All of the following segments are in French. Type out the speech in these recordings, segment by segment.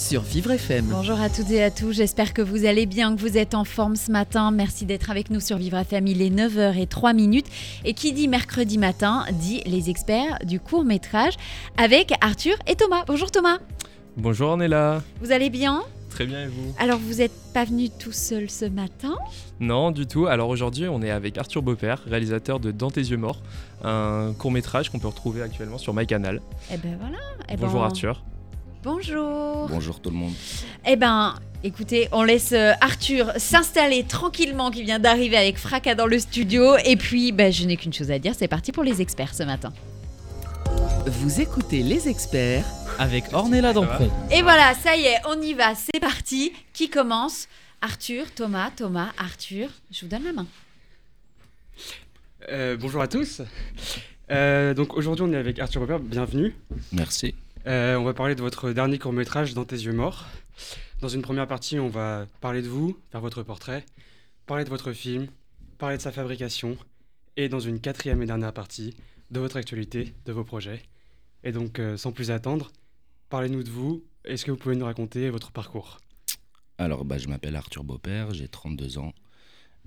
Sur Vivre FM. Bonjour à toutes et à tous, j'espère que vous allez bien, que vous êtes en forme ce matin. Merci d'être avec nous sur Vivre FM, il est 9h03 minutes. Et qui dit mercredi matin dit les experts du court métrage avec Arthur et Thomas. Bonjour Thomas, Bonjour Ornella, vous allez bien? Très bien et vous? Alors vous n'êtes pas venu tout seul ce matin? Non du tout, alors aujourd'hui on est avec Arthur Beaupère, réalisateur de Dans tes yeux morts, un court métrage qu'on peut retrouver actuellement sur MyCanal. Eh ben voilà. Eh ben, Bonjour Arthur. Bonjour. Bonjour tout le monde. Eh ben, écoutez, on laisse euh, Arthur s'installer tranquillement qui vient d'arriver avec fracas dans le studio. Et puis, ben, je n'ai qu'une chose à dire, c'est parti pour les experts ce matin. Vous écoutez les experts Avec Ornella Dampron. Et voilà, ça y est, on y va, c'est parti. Qui commence? Arthur, Thomas, Thomas, Arthur. Je vous donne la main. Euh, bonjour à tous. Euh, donc aujourd'hui on est avec Arthur Robert, bienvenue. Merci. Euh, on va parler de votre dernier court métrage Dans tes yeux morts. Dans une première partie on va parler de vous, faire votre portrait, parler de votre film, parler de sa fabrication et dans une quatrième et dernière partie de votre actualité, de vos projets. Et donc euh, sans plus attendre, parlez-nous de vous. Est-ce que vous pouvez nous raconter votre parcours? Alors, bah, je m'appelle Arthur Beaupère, j'ai 32 ans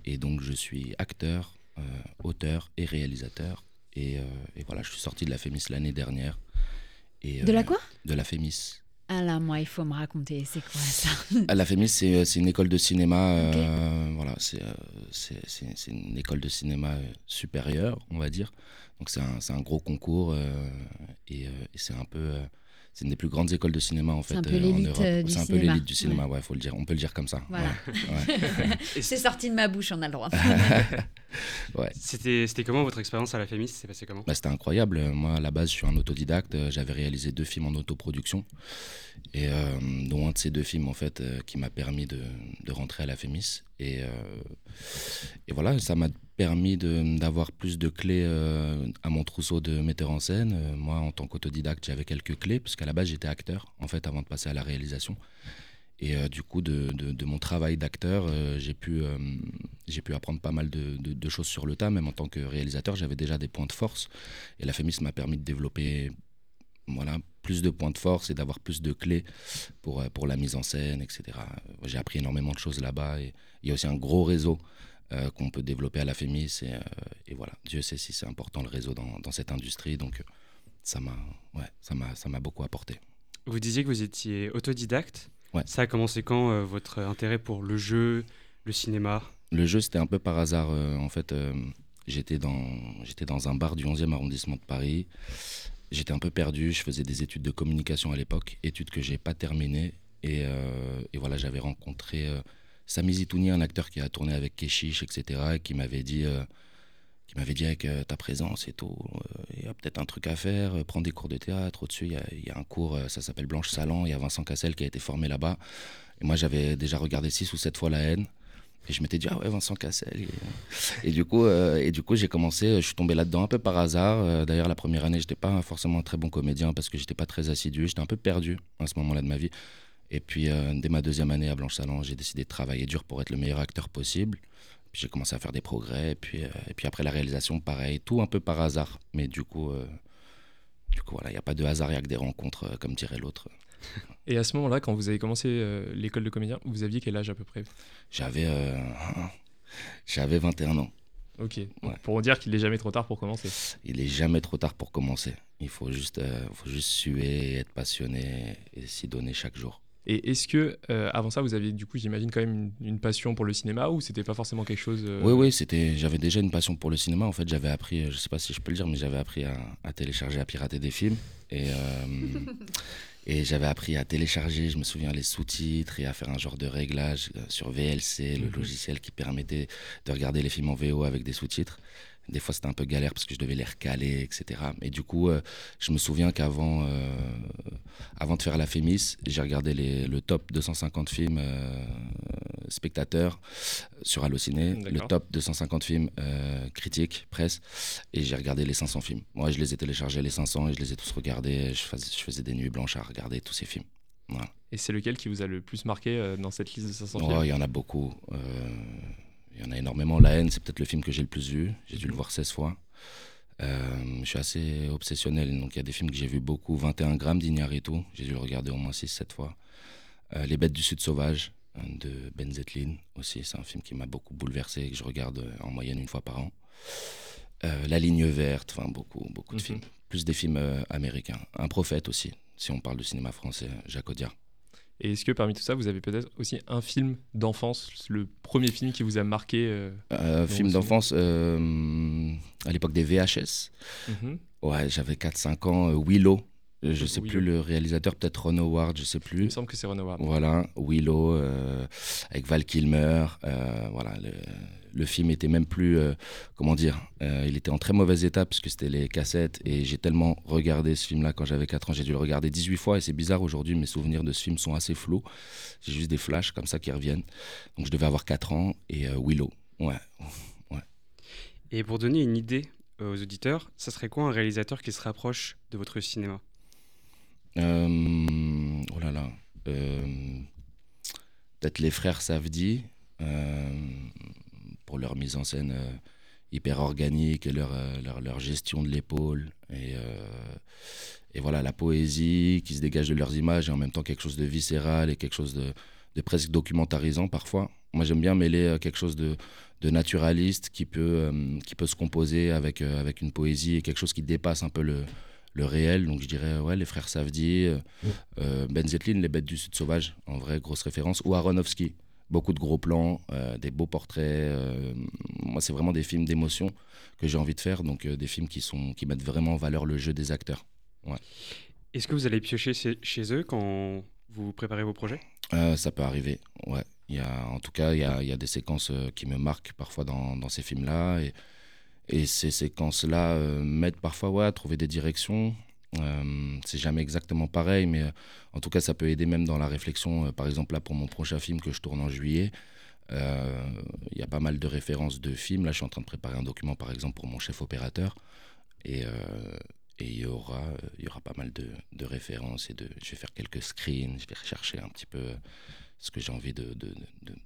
et donc je suis acteur, euh, auteur et réalisateur. Et, et voilà, je suis sorti de la Fémis l'année dernière. Et, De la euh, quoi? De la Fémis. Ah là, moi, il faut me raconter, c'est quoi ça? À la Fémis, c'est euh, c'est une école de cinéma. Euh, Voilà, c'est une école de cinéma supérieure, on va dire. Donc c'est un, un gros concours et, et c'est un peu. C'est une des plus grandes écoles de cinéma en C'est fait un peu euh, en l'élite, Europe. euh, C'est un peu l'élite du cinéma, ouais, faut le dire. On peut le dire comme ça. Voilà. ouais, ouais. C'est sorti de ma bouche, on a le droit. C'était c'était comment votre expérience à la Fémis? C'est passé comment? Bah, c'était incroyable. Moi, à la base, je suis un autodidacte. Euh, J'avais réalisé deux films en autoproduction. Et euh, dont un de ces deux films, en fait, euh, qui m'a permis de, de rentrer à la Fémis. Et, euh, et voilà, ça m'a permis d'avoir plus de clés euh, à mon trousseau de metteur en scène. Euh, moi, en tant qu'autodidacte, j'avais quelques clés, parce qu'à la base, j'étais acteur, en fait, avant de passer à la réalisation. Et du coup, de, de- mon travail d'acteur, j'ai pu, pu apprendre pas mal de- de choses sur le tas. Même en tant que réalisateur, j'avais déjà des points de force. Et la FEMIS m'a permis de développer voilà, plus de points de force et d'avoir plus de clés pour, euh, pour la mise en scène, etc. J'ai appris énormément de choses là-bas. Et il y a aussi un gros réseau euh, qu'on peut développer à la FEMIS. Et, euh, et voilà, Dieu sait si c'est important le réseau dans, dans cette industrie. Donc, ça m'a ouais, ça m'a- beaucoup apporté. Vous disiez que vous étiez autodidacte. Ouais. Ça a commencé quand euh, votre intérêt pour le jeu, le cinéma? Le jeu, c'était un peu par hasard. en fait, j'étais dans, j'étais dans un bar du 11e arrondissement de Paris. J'étais un peu perdu. Je faisais des études de communication à l'époque, études que j'ai pas terminées. Et, euh, voilà, j'avais rencontré euh, Sami Zitouni, un acteur qui a tourné avec Keshish, etc., et qui m'avait dit, euh, qui m'avait dit avec ta présence et tout, il y a peut-être un truc à faire. prends des cours de théâtre. Au-dessus, il y a, un cours, ça s'appelle Blanche Salan. Il y a Vincent Cassel qui a été formé là-bas. Et moi, j'avais déjà regardé six ou sept fois La haine. Et je m'étais dit, ah ouais, Vincent Cassel. Et, et du coup, euh, coup j'ai commencé, je suis tombé là-dedans un peu par hasard. Euh, D'ailleurs, la première année, j'étais pas forcément un très bon comédien parce que j'étais pas très assidu. J'étais un peu perdu à ce moment-là de ma vie. Et puis, euh, dès ma deuxième année à Blanche Salon, j'ai décidé de travailler dur pour être le meilleur acteur possible. J'ai commencé à faire des progrès. Et puis, euh, et puis après la réalisation, pareil, tout un peu par hasard. Mais du coup, euh, du coup voilà, il n'y a pas de hasard, il n'y a que des rencontres, euh, comme dirait l'autre. Et à ce moment-là, quand vous avez commencé euh, l'école de comédien, vous aviez quel âge à peu près? J'avais, euh, j'avais 21 ans. Ok, Ouais. pour dire qu'il n'est jamais trop tard pour commencer. Il est jamais trop tard pour commencer. Il faut juste, euh, faut juste suer, être passionné et s'y donner chaque jour. Et est-ce que, euh, avant ça, vous aviez du coup, j'imagine, quand même une, une passion pour le cinéma ou c'était pas forcément quelque chose euh, Oui, oui, c'était. J'avais déjà une passion pour le cinéma. En fait, j'avais appris, je sais pas si je peux le dire, mais j'avais appris à, à télécharger, à pirater des films. Et, euh, et j'avais appris à télécharger, je me souviens, les sous-titres et à faire un genre de réglage euh, sur VLC, le Mhm. logiciel qui permettait de regarder les films en VO avec des sous-titres. Des fois, c'était un peu galère parce que je devais les recaler, etc. Et du coup, euh, je me souviens qu'avant euh, avant de faire la Fémis, j'ai regardé les, le top 250 films euh, spectateurs sur Allociné, le top 250 films critiques, presse, et j'ai regardé les 500 films. Moi, je les ai téléchargés, les 500, et je les ai tous regardés. Je faisais, je faisais des nuits blanches à regarder tous ces films. Voilà. Et c'est lequel qui vous a le plus marqué dans cette liste de 500 Oh, films? il y en a beaucoup. Il y en a énormément. La haine, c'est peut-être le film que j'ai le plus vu. J'ai dû le voir 16 fois. Euh, je suis assez obsessionnel. Donc il y a des films que j'ai vus beaucoup. 21 grammes d'Ignaritu. J'ai dû le regarder au moins 6-7 fois. Euh, Les bêtes du sud sauvage euh, de Ben Zetlin aussi. C'est un film qui m'a beaucoup bouleversé et que je regarde en moyenne une fois par an. Euh, La ligne verte. Enfin, beaucoup, beaucoup de Mhm. films. Plus des films américains. Un prophète aussi. Si on parle de cinéma français, Jacques Audiard. Et est-ce que parmi tout ça, vous avez peut-être aussi un film d'enfance, le premier film qui vous a marqué euh, Euh, film d'enfance euh, à l'époque des VHS. mhm. Ouais, j'avais 4-5 ans. euh, Willow. Euh, Je sais Willow. plus le réalisateur, peut-être Ron Howard, je sais Il plus. me semble que c'est Ron Howard. Voilà, Willow avec Val Kilmer. voilà, le, le film était même plus, euh, comment dire, euh, il était en très mauvais état puisque c'était les cassettes et j'ai tellement regardé ce film-là quand j'avais 4 ans. J'ai dû le regarder 18 fois et c'est bizarre aujourd'hui, mes souvenirs de ce film sont assez flous. J'ai juste des flashs comme ça qui reviennent. Donc je devais avoir 4 ans et euh, Willow. Ouais, Et pour donner une idée aux auditeurs, ça serait quoi un réalisateur qui se rapproche de votre cinéma? Oh là là. Peut-être les frères Savdi, euh, pour leur mise en scène euh, hyper organique et leur, euh, leur, leur gestion de l'épaule. Et, euh, et voilà, la poésie qui se dégage de leurs images et en même temps quelque chose de viscéral et quelque chose de, de presque documentarisant parfois. Moi, j'aime bien mêler quelque chose de, de naturaliste qui peut, euh, qui peut se composer avec, euh, avec une poésie et quelque chose qui dépasse un peu le, le réel. Donc je dirais, ouais, les frères Savdi, euh, Ben Zetlin, Les Bêtes du Sud Sauvage, en vrai, grosse référence. Ou Aronofsky, beaucoup de gros plans, euh, des beaux portraits. euh, moi, c'est vraiment des films d'émotion que j'ai envie de faire, donc euh, des films qui, sont, qui mettent vraiment en valeur le jeu des acteurs. Est-ce que vous allez piocher chez, eux quand vous préparez vos projets? Ça peut arriver, ouais. Il y a, en tout cas, il y a, il y a des séquences qui me marquent parfois dans, dans ces films-là. Et, et ces séquences-là m'aident parfois ouais, à trouver des directions. Euh, c'est jamais exactement pareil, mais euh, en tout cas, ça peut aider même dans la réflexion. Euh, par exemple, là, pour mon prochain film que je tourne en juillet, il y a pas mal de références de films. Là, je suis en train de préparer un document, par exemple, pour mon chef opérateur. Et, il y aura, y aura pas mal de, références. Et de, je vais faire quelques screens, je vais rechercher un petit peu ce que j'ai envie de,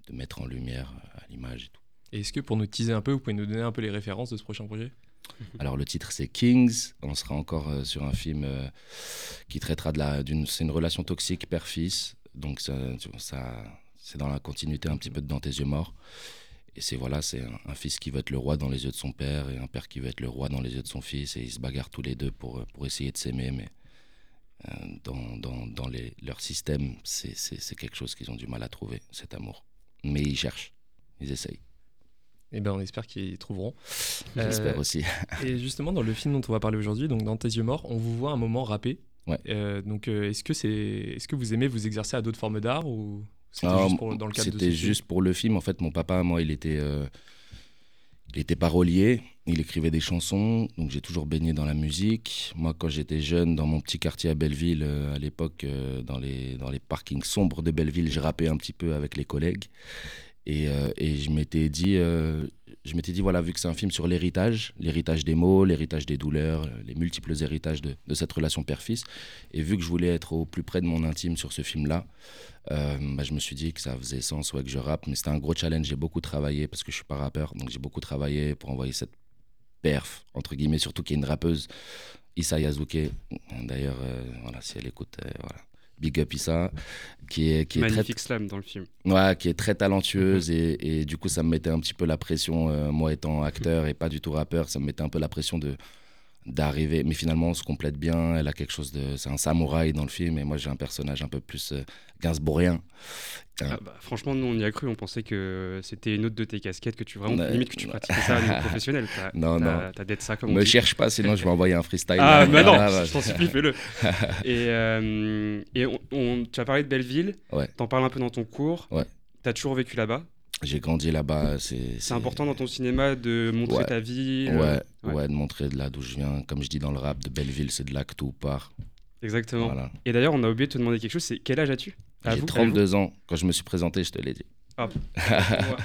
mettre en lumière à l'image et tout. Et est-ce que pour nous teaser un peu, vous pouvez nous donner un peu les références de ce prochain projet? Alors le titre c'est Kings. On sera encore euh, sur un film euh, qui traitera de la d'une c'est une relation toxique père-fils. Donc ça, c'est dans la continuité un petit peu de Dans tes yeux morts. Et c'est voilà, c'est un, fils qui veut être le roi dans les yeux de son père et un père qui veut être le roi dans les yeux de son fils et ils se bagarrent tous les deux pour euh, pour essayer de s'aimer mais dans, dans, dans les, leur système, c'est quelque chose qu'ils ont du mal à trouver, cet amour. Mais ils cherchent, ils essayent. Eh ben, on espère qu'ils trouveront. J'espère Euh, aussi. Et justement, dans le film dont on va parler aujourd'hui, donc dans Tes yeux morts, on vous voit un moment rapper. Ouais. Euh, donc, euh, est-ce que c'est, est-ce que vous aimez vous exercer à d'autres formes d'art ou c'était Ah, juste pour- dans le cadre de C'était ce film juste pour le film. En fait, mon papa, moi, il était, il était parolier. Il écrivait des chansons. Donc, j'ai toujours baigné dans la musique. Moi, quand j'étais jeune, dans mon petit quartier à Belleville, à l'époque, dans, les, dans les parkings sombres de Belleville, je rappais un petit peu avec les collègues. Et, euh, et je m'étais dit, euh, je m'étais dit, voilà, vu que c'est un film sur l'héritage, l'héritage des mots, l'héritage des douleurs, euh, les multiples héritages de, cette relation père-fils, et vu que je voulais être au plus près de mon intime sur ce film-là, bah, je me suis dit que ça faisait sens ouais, que je rappe, mais c'était un gros challenge. J'ai beaucoup travaillé parce que je suis pas rappeur, donc j'ai beaucoup travaillé pour envoyer cette perf, entre guillemets, surtout qu'il y a une rappeuse, Issa Yazuke. D'ailleurs, voilà, si elle écoute, voilà. Big up Issa, qui est, qui est très slam dans le film. Ouais, qui est très talentueuse et, et du coup ça me mettait un petit peu la pression, euh, moi étant acteur et pas du tout rappeur, ça me mettait un peu la pression de d'arriver. Mais finalement on se complète bien, elle a quelque chose de... C'est un samouraï dans le film et moi j'ai un personnage un peu plus euh, gainsbourgien. Ah bah, franchement, nous, on y a cru. On pensait que c'était une autre de tes casquettes, que tu vraiment, Ouais. limite que tu pratiquais ça à niveau professionnel. T'as, Non, non. T'as d'être ça comme on Me dit. cherche pas sinon je vais envoyer un freestyle. Ah, là. bah non, Ah, je t'en supplie, fais-le. et euh, et on, on- tu as parlé de Belleville, Ouais. t'en parles un peu dans ton cours. Ouais. T'as toujours vécu là-bas? J'ai grandi là-bas. C'est important dans ton cinéma de montrer Ouais. ta vie. Ouais, euh, ouais, ouais. de montrer de là d'où je viens. Comme je dis dans le rap, de Belleville, c'est de là que tout part. Exactement. Voilà. Et d'ailleurs, on a oublié de te demander quelque chose. C'est quel âge as-tu? J'ai vous, à 32 ans. Quand je me suis présenté, je te l'ai dit. Ouais,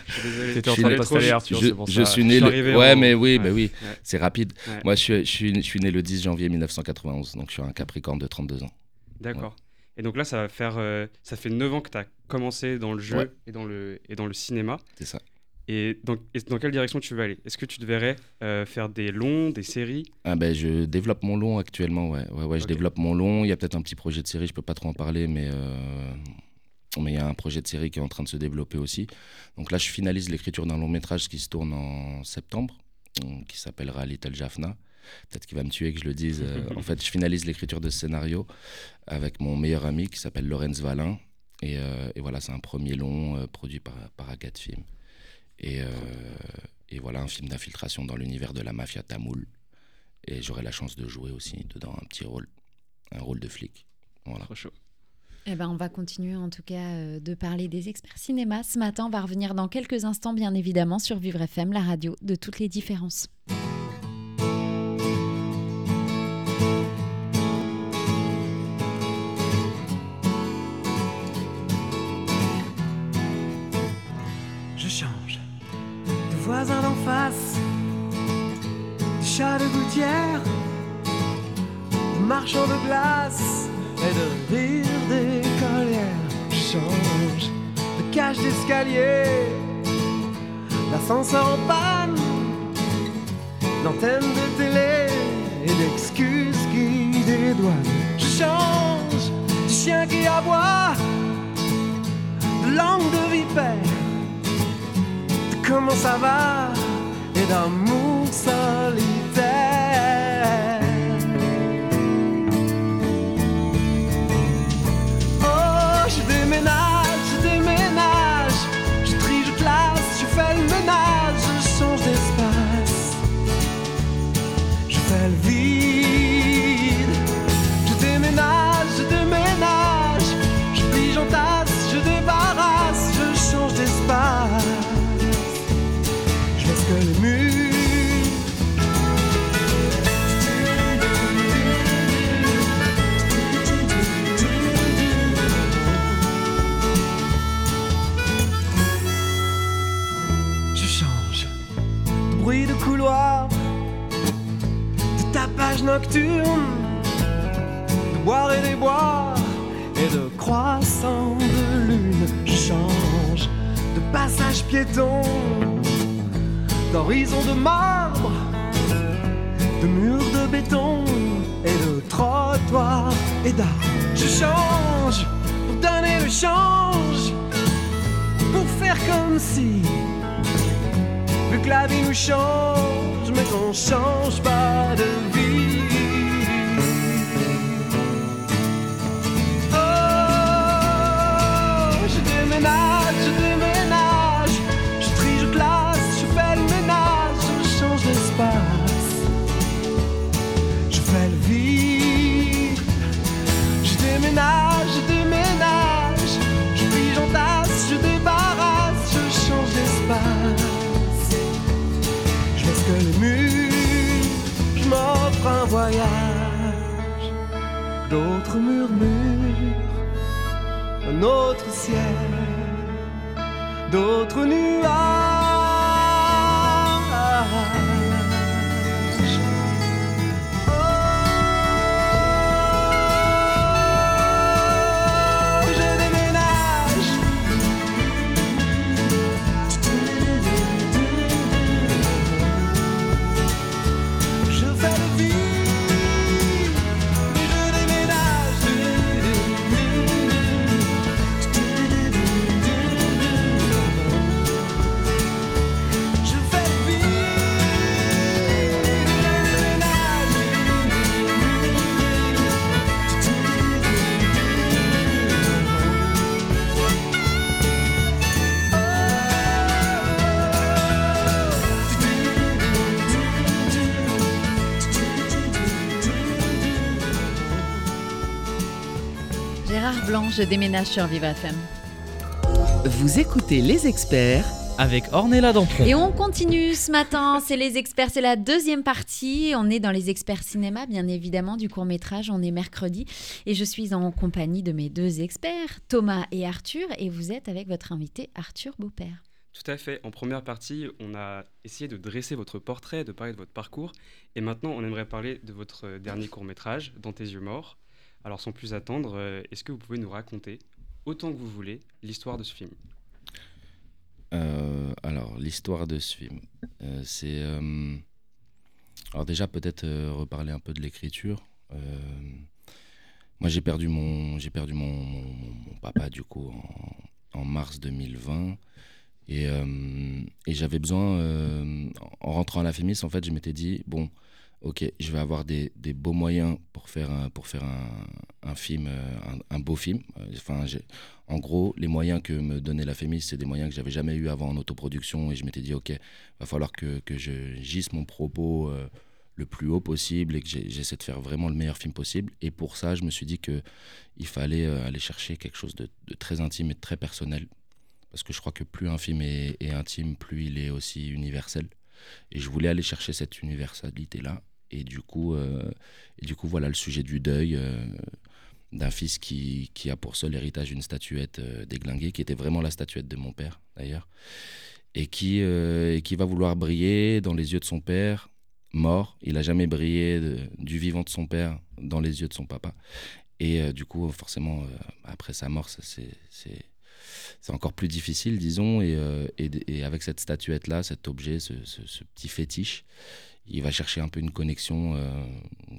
je suis désolé. En train de né- Arthur, je, c'est pour je ça. suis Je né. suis le- Ouais, en- mais oui, ouais, bah oui, ouais. c'est rapide. Ouais. Moi, je suis, je, suis, je suis né le 10 janvier 1991, donc je suis un Capricorne de 32 ans. D'accord. Et donc là, ça va faire, euh, ça fait 9 ans que tu as commencé dans le jeu Ouais. et, dans le, et dans le cinéma. C'est ça. Et dans, et dans quelle direction tu veux aller? Est-ce que tu te verrais euh, faire des longs, des séries? Ah ben, je développe mon long actuellement, ouais. Ouais, ouais, je développe mon long. Il y a peut-être un petit projet de série, je peux pas trop en parler, mais euh, mais il y a un projet de série qui est en train de se développer aussi. Donc là, je finalise l'écriture d'un long métrage qui se tourne en septembre, qui s'appellera Little Jaffna. Peut-être qu'il va me tuer que je le dise. euh, en fait, je finalise l'écriture de ce scénario avec mon meilleur ami qui s'appelle Lorenz Valin. Et, euh, et voilà, c'est un premier long euh, produit par, par Agathe Film. Et, euh, et voilà, un film d'infiltration dans l'univers de la mafia tamoule. Et j'aurai la chance de jouer aussi dedans un petit rôle, un rôle de flic. Voilà. Trop chaud. Eh ben, on va continuer en tout cas euh, de parler des experts cinéma. Ce matin, on va revenir dans quelques instants, bien évidemment, sur Vivre FM, la radio de toutes les différences. Voisin d'en face, de chat de gouttière, de marchand de glace et de rire d'écolière. Je change de cage d'escalier, d'ascenseur en panne, d'antenne de télé et d'excuses qui dédouanent. Je change du chien qui aboie, de langue de vipère comment ça va? Et d'amour solitaire. De boire et des boire et de croissant de lune. Change de passage piéton, d'horizon de marbre, de murs de béton et de trottoirs et d'arbres. Je change pour donner le change, pour faire comme si. Vu que la vie nous change, mais qu'on change pas de vie. D'autres murmures, un autre ciel, d'autres nuages. Je déménage sur Vivre FM. Vous écoutez Les Experts avec Ornella Dampron. Et on continue ce matin, c'est les experts, c'est la deuxième partie. On est dans les experts cinéma, bien évidemment, du court métrage. On est mercredi et je suis en compagnie de mes deux experts, Thomas et Arthur, et vous êtes avec votre invité Arthur Beaupère. Tout à fait. En première partie, on a essayé de dresser votre portrait, de parler de votre parcours. Et maintenant, on aimerait parler de votre dernier court métrage, Dans tes yeux morts. Alors, sans plus attendre, euh, est-ce que vous pouvez nous raconter, autant que vous voulez, l'histoire de ce film? Euh, alors, l'histoire de ce film, euh, c'est. alors, déjà, peut-être reparler un peu de l'écriture. Moi, j'ai perdu mon, j'ai perdu mon, papa, du coup, en, mars 2020. Et, j'avais besoin, en rentrant à la Fémis, en fait, je m'étais dit, bon, ok, je vais avoir des, beaux moyens pour faire un, film, euh, un, beau film. Euh, en gros, les moyens que me donnait la Fémis, c'est des moyens que j'avais jamais eu avant en autoproduction. Et je m'étais dit, ok, va falloir que, que je gisse mon propos euh, le plus haut possible et que j'essaie de faire vraiment le meilleur film possible. Et pour ça, je me suis dit que il fallait aller chercher quelque chose de, très intime et de très personnel. Parce que je crois que plus un film est intime, plus il est aussi universel. Et je voulais aller chercher cette universalité-là. Et du coup, euh, du coup, voilà le sujet du deuil euh, d'un fils qui, qui a pour seul héritage une statuette euh, déglinguée, qui était vraiment la statuette de mon père d'ailleurs, et qui, euh, qui va vouloir briller dans les yeux de son père, mort. Il n'a jamais brillé du vivant de son père dans les yeux de son papa. Et du coup, forcément, après sa mort, c'est, encore plus difficile, disons. Et, et, avec cette statuette-là, cet objet, ce petit fétiche, il va chercher un peu une connexion euh,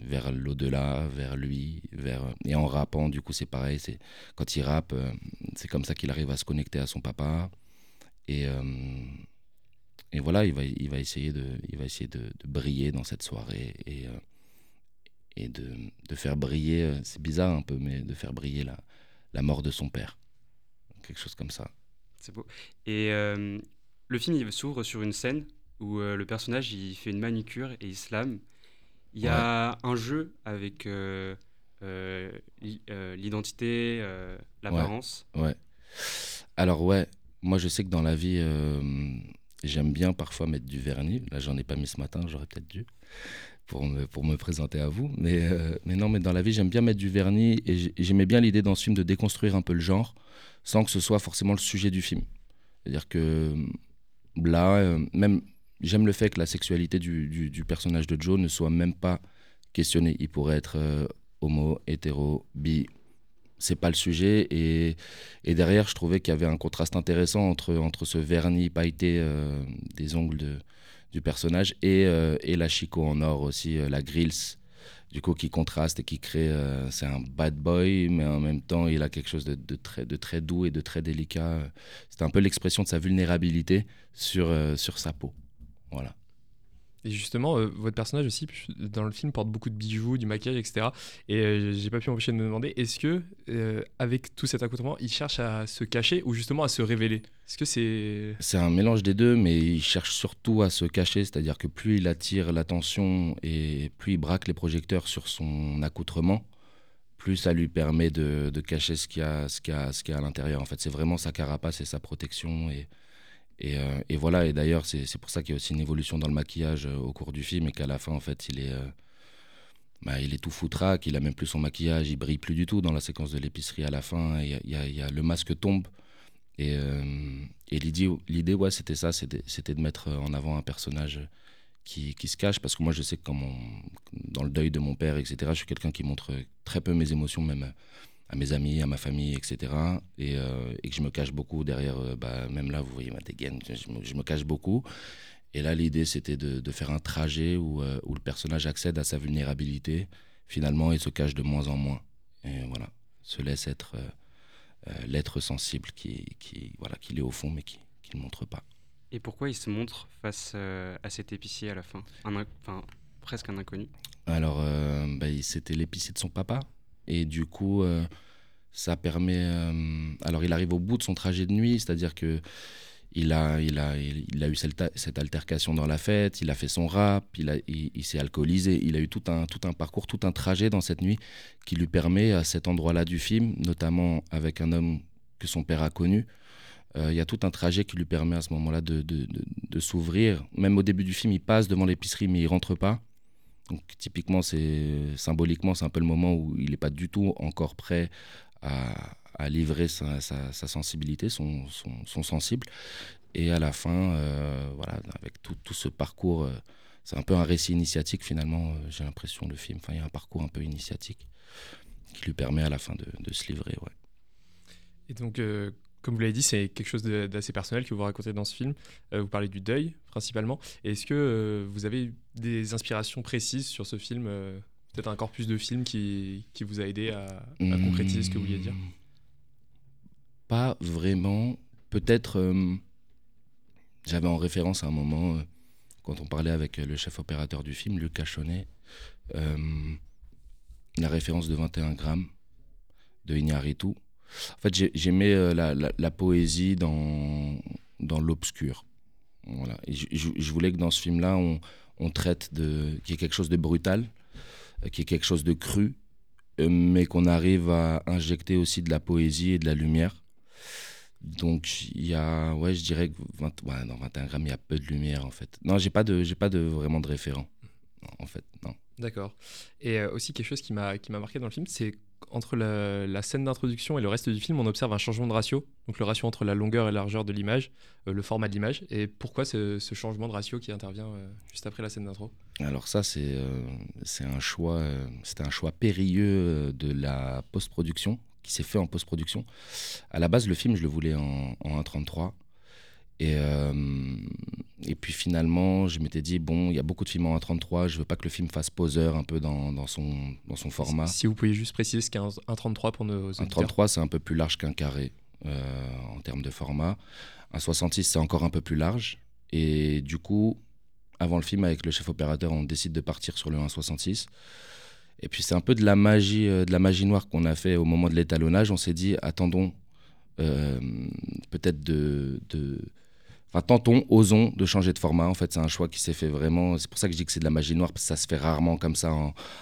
vers l'au-delà, vers lui, vers et en rappant, du coup, c'est pareil. C'est quand il rappe, euh, c'est comme ça qu'il arrive à se connecter à son papa. Et euh, et voilà, il va, il va essayer de, il va essayer de, briller dans cette soirée et, et de, de faire briller, c'est bizarre un peu, mais de faire briller la, la mort de son père. Quelque chose comme ça. C'est beau. Et le film il s'ouvre sur une scène où euh, le personnage il fait une manicure et il se lame. Il y a un jeu avec euh, euh, l'i- euh, l'identité, euh, l'apparence. Ouais. Alors ouais, moi je sais que dans la vie, euh, j'aime bien parfois mettre du vernis. Là, j'en ai pas mis ce matin, j'aurais peut-être dû pour me, pour me présenter à vous. Mais, euh, mais non, mais dans la vie, j'aime bien mettre du vernis et j'ai- j'aimais bien l'idée dans ce film de déconstruire un peu le genre sans que ce soit forcément le sujet du film. C'est-à-dire que là, euh, même j'aime le fait que la sexualité du, du- personnage de Joe ne soit même pas questionnée. Il pourrait être euh, homo, hétéro, bi. C'est pas le sujet. Et, et derrière, je trouvais qu'il y avait un contraste intéressant entre, entre ce vernis pailleté euh, des ongles de, du personnage et, euh, et la chico en or aussi, la grills, du coup, qui contraste et qui crée. c'est un bad boy, mais en même temps, il a quelque chose de, très, de très doux et de très délicat. C'est un peu l'expression de sa vulnérabilité sur, sur sa peau. Voilà. Et justement, euh, votre personnage aussi, dans le film, porte beaucoup de bijoux, du maquillage, etc. Et euh, j'ai pas pu m'empêcher de me demander, est-ce que, euh, avec tout cet accoutrement, il cherche à se cacher ou justement à se révéler? Est-ce que c'est. C'est un mélange des deux, mais il cherche surtout à se cacher, c'est-à-dire que plus il attire l'attention et plus il braque les projecteurs sur son accoutrement, plus ça lui permet de, de cacher ce qu'il y a, ce qu'il y a, ce qu'il y a à l'intérieur. En fait, c'est vraiment sa carapace et sa protection. Et, et, euh, et voilà, et d'ailleurs, c'est pour ça qu'il y a aussi une évolution dans le maquillage euh, au cours du film et qu'à la fin, en fait, il est, euh, bah, il est tout foutraque, il a même plus son maquillage, il brille plus du tout dans la séquence de l'épicerie à la fin. A, il y a- le masque tombe. Et, et l'idée, ouais, c'était ça, c'était, de mettre en avant un personnage qui, qui se cache, parce que moi, je sais que dans le deuil de mon père, etc., je suis quelqu'un qui montre très peu mes émotions, même à mes amis, à ma famille, etc., et, euh, et que je me cache beaucoup derrière, euh, bah, même là, vous voyez ma dégaine, je me, je me cache beaucoup. Et là, l'idée, c'était de, de faire un trajet où, euh, où le personnage accède à sa vulnérabilité, finalement, et se cache de moins en moins. Et voilà, se laisse être... l'être sensible qui, qui voilà qu'il est au fond mais qui ne montre pas. Et pourquoi il se montre face à cet épicier à la fin? Un, Enfin, presque un inconnu. Alors bah, c'était l'épicier de son papa et du coup euh, ça permet euh, alors il arrive au bout de son trajet de nuit, c'est-à-dire que il a, il, a, il, a eu cette, altercation dans la fête, il a fait son rap, il, s'est alcoolisé, il a eu tout un, tout un parcours, tout un trajet dans cette nuit qui lui permet à cet endroit-là du film, notamment avec un homme que son père a connu, Euh, Il y a tout un trajet qui lui permet à ce moment-là de- de s'ouvrir. Même au début du film, il passe devant l'épicerie, mais il rentre pas. Donc typiquement, c'est symboliquement, c'est un peu le moment où il n'est pas du tout encore prêt à, livrer sa, sensibilité, son, son- sensible. Et à la fin, euh, voilà, avec tout, ce parcours, euh, c'est un peu un récit initiatique finalement, euh, j'ai l'impression, le film. Enfin, il y a un parcours un peu initiatique qui lui permet à la fin de, de se livrer. Ouais. Et donc, comme vous l'avez dit, c'est quelque chose d'assez personnel que vous racontez dans ce film. Euh, vous parlez du deuil, principalement. Est-ce que euh, vous avez eu des inspirations précises sur ce film euh, Peut-être un corpus de films qui, qui vous a aidé à, à concrétiser ce que vous vouliez dire? Hmm. Pas vraiment. Peut-être, j'avais en référence à un moment, quand on parlait avec le chef opérateur du film, Luc Cachonnet, la référence de 21 grammes de Iñárritu. En fait, j'ai- j'aimais euh, la, poésie dans, l'obscur. Voilà. Je, voulais que dans ce film-là, on, traite de qu'il y ait quelque chose de brutal, euh, qu'il y ait quelque chose de cru, euh, mais qu'on arrive à injecter aussi de la poésie et de la lumière. Donc il y a, ouais, je dirais que 20 ouais, dans 21 grammes, il y a peu de lumière en fait. Non, j'ai pas de, pas de vraiment de référent. En fait, non. D'accord. Et aussi quelque chose qui m'a marqué dans le film, c'est entre la, scène d'introduction et le reste du film, on observe un changement de ratio. Donc le ratio entre la longueur et la largeur de l'image, euh, le format de l'image. Et pourquoi ce, changement de ratio qui intervient euh, juste après la scène d'intro? Alors ça, c'est, euh, un choix, un choix périlleux de la post-production qui s'est fait en post-production. À la base, le film, je le voulais en 1.33. Et, euh, et puis finalement, je m'étais dit, bon, il y a beaucoup de films en 1.33, je veux pas que le film fasse poseur un peu dans, dans son, dans son format. Si vous pouviez juste préciser ce qu'est un, un 33 pour nos Un auditeurs. 33, c'est un peu plus large qu'un carré euh, en termes de format. Un 66, c'est encore un peu plus large. Et du coup, avant le film, avec le chef opérateur, on décide de partir sur le 1,66. Et puis c'est un peu de la magie, euh, de la magie noire qu'on a fait au moment de l'étalonnage. On s'est dit, attendons, euh, peut-être de, de- Enfin, tentons, osons de changer de format. En fait, c'est un choix qui s'est fait vraiment. C'est pour ça que je dis que c'est de la magie noire, parce que ça se fait rarement comme ça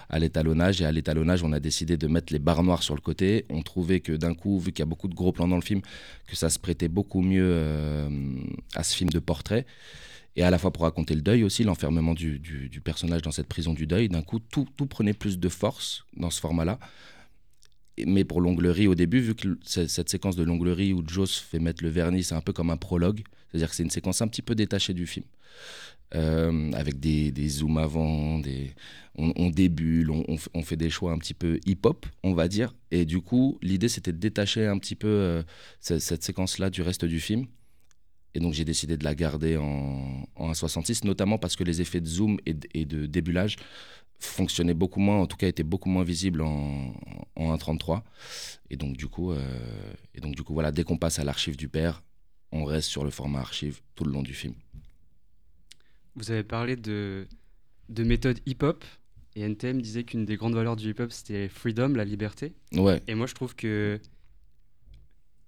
à l'étalonnage. Et à l'étalonnage, on a décidé de mettre les barres noires sur le côté. On trouvait que d'un coup, vu qu'il y a beaucoup de gros plans dans le film, que ça se prêtait beaucoup mieux euh, à ce film de portrait. Et à la fois pour raconter le deuil aussi, l'enfermement du, personnage dans cette prison du deuil. D'un coup, tout, prenait plus de force dans ce format-là. Mais pour l'onglerie, au début, vu que cette séquence de l'onglerie où Joe se fait mettre le vernis, c'est un peu comme un prologue. C'est-à-dire que c'est une séquence un petit peu détachée du film. Euh, avec des, zooms avant, des, on, on débule, on, fait des choix un petit peu hip-hop, on va dire. Et du coup, l'idée, c'était de détacher un petit peu euh, ce- cette séquence-là du reste du film. Et donc, j'ai décidé de la garder en, en 1.66, notamment parce que les effets de zoom et de, et de débulage fonctionnaient beaucoup moins, en tout cas étaient beaucoup moins visibles en, en 1.33. Et donc, du coup, euh, et donc, du coup, voilà, dès qu'on passe à l'archive du père, on reste sur le format archive tout le long du film. Vous avez parlé de, de méthode hip-hop. Et NTM disait qu'une des grandes valeurs du hip-hop, c'était freedom, la liberté. Ouais, Et moi, je trouve que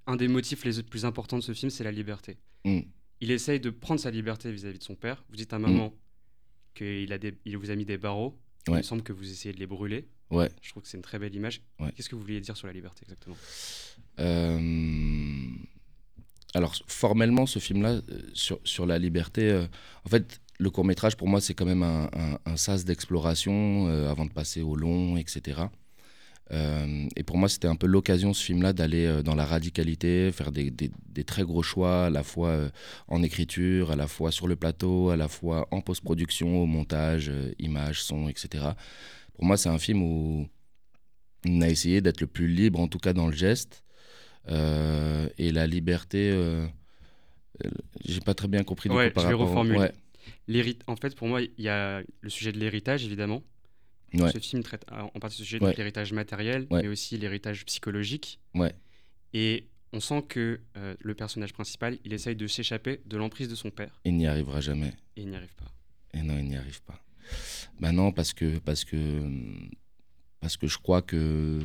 un des motifs les plus importants de ce film, c'est la liberté. Mm. Il essaye de prendre sa liberté vis-à-vis de son père. Vous dites à Mm. maman qu'il a des, il vous a mis des barreaux. Il me semble que vous essayez de les brûler. ouais. Je trouve que c'est une très belle image. Ouais. Qu'est-ce que vous vouliez dire sur la liberté exactement? Euh, alors, formellement, ce film-là, euh, sur, sur la liberté, euh, en fait, le court métrage, pour moi, c'est quand même un, un- sas d'exploration euh, avant de passer au long, etc. Et pour moi, c'était un peu l'occasion, ce film-là, d'aller dans la radicalité, faire des, des- très gros choix, à la fois en écriture, à la fois sur le plateau, à la fois en post-production, au montage, euh, image, son, etc. Pour moi, c'est un film où on a essayé d'être le plus libre, en tout cas dans le geste. Euh, et la liberté, euh, j'ai pas très bien compris Ouais, par je vais reformuler. Ouais, En fait, pour moi, il y a le sujet de l'héritage, évidemment. Ouais. Ce film traite en partie ce sujet de l'héritage matériel, mais aussi l'héritage psychologique. Et on sent que euh, le personnage principal, il essaye de s'échapper de l'emprise de son père, il n'y arrivera jamais. et il n'y arrive pas. Et non, il n'y arrive pas. Bah non, parce que, parce que, parce que je crois que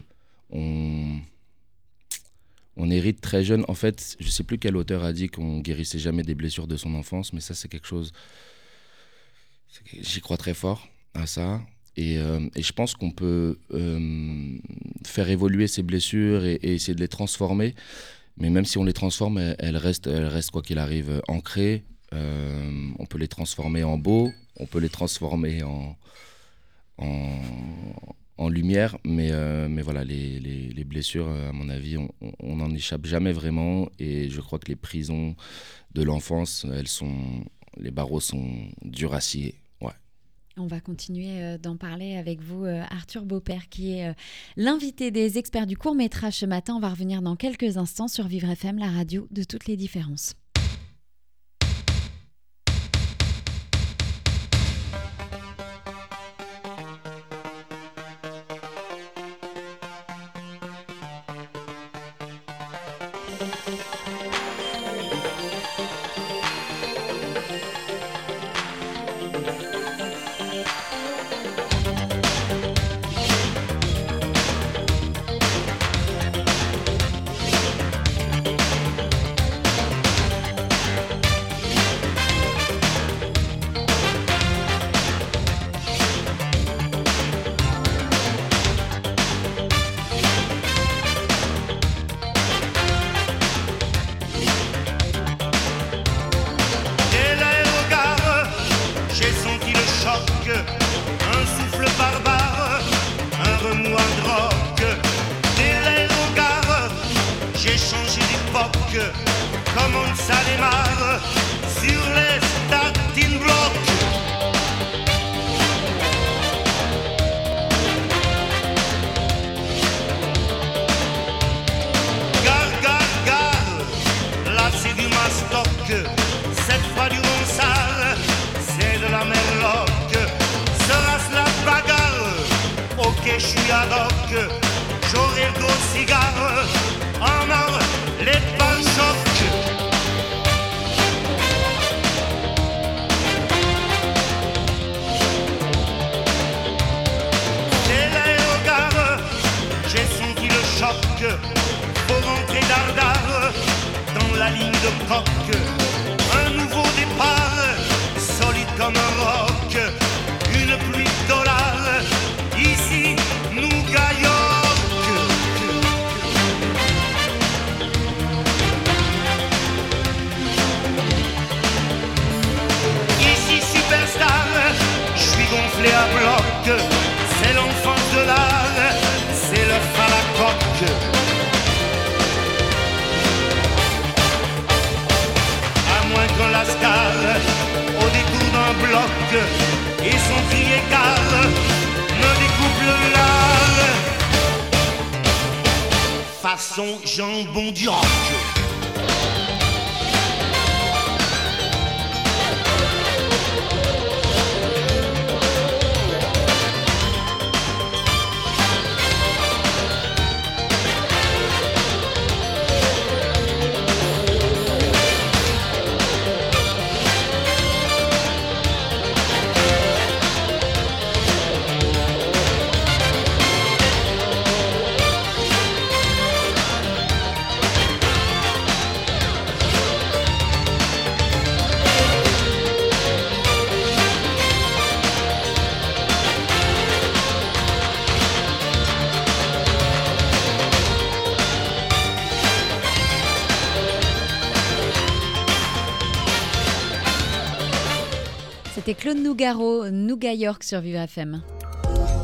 on, on hérite très jeune. En fait, je sais plus quel auteur a dit qu'on guérissait jamais des blessures de son enfance, mais ça, c'est quelque chose. J'y crois très fort à ça. Et, euh, et je pense qu'on peut euh, faire évoluer ces blessures et, essayer de les transformer. Mais même si on les transforme, elles, restent, elles restent quoi qu'il arrive euh, ancrées. On peut les transformer en beau, on peut les transformer en, en, en lumière, mais, euh, mais voilà, les, les, les blessures, euh, à mon avis, on n'en échappe jamais vraiment. Et je crois que les prisons de l'enfance, elles sont, les barreaux sont durs à scier. Ouais. On va continuer euh, d'en parler avec vous, Arthur Beaupère, qui est l'invité des experts du court métrage ce matin. On va revenir dans quelques instants sur Vivre FM, la radio de toutes les différences. Et son cri égal me découpe le lard. Façon jambon du rock. Nougaro, Nougat York sur Vivre FM.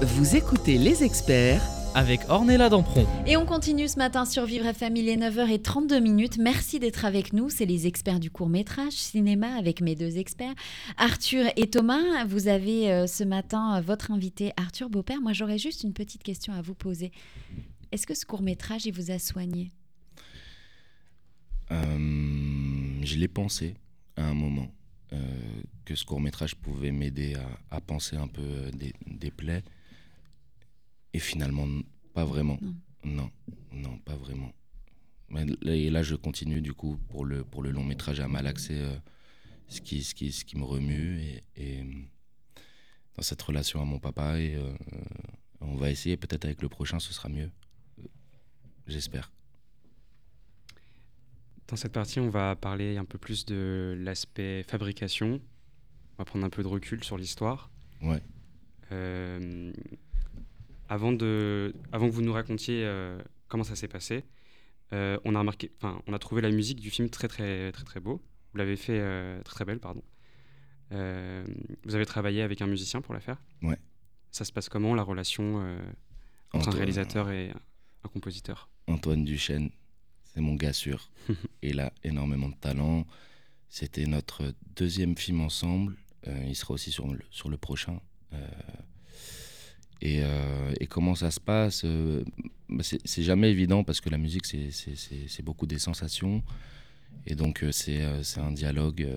Vous écoutez les experts Avec Ornella Dampron. Et on continue ce matin sur Vivre FM, il est 9h32 minutes. Merci d'être avec nous. C'est les experts du court-métrage cinéma avec mes deux experts, Arthur et Thomas. Vous avez euh, ce matin euh, votre invité Arthur Beaupère. Moi, j'aurais juste une petite question à vous poser. Est-ce que ce court-métrage, il vous a soigné? Euh, je l'ai pensé à un moment euh, que ce court métrage pouvait m'aider à, à penser un peu euh, des, des plaies. Et finalement, pas vraiment. Non. Non, non, pas vraiment. Mais là- et là, je continue du coup pour le, pour le long métrage à malaxer euh, ce, qui, ce, qui, ce qui me remue et, et, dans cette relation à mon papa. Et euh, on va essayer, peut-être avec le prochain, ce sera mieux. J'espère. Dans cette partie, on va parler un peu plus de l'aspect fabrication. On va prendre un peu de recul sur l'histoire. Ouais. Euh, avant, de, avant que vous nous racontiez euh, comment ça s'est passé, Euh, on a remarqué, enfin, on a trouvé la musique du film très très très très beau. Vous l'avez fait très très belle, pardon. Vous avez travaillé avec un musicien pour la faire. Ouais. Ça se passe comment la relation entre un réalisateur et un compositeur? Antoine Duchesne, c'est mon gars sûr. il a énormément de talent. C'était notre deuxième film ensemble. Euh, il sera aussi sur le, sur le prochain. Euh, et, euh, et comment ça se passe bah, C'est jamais évident parce que la musique, c'est- beaucoup des sensations. Et donc, c'est un dialogue.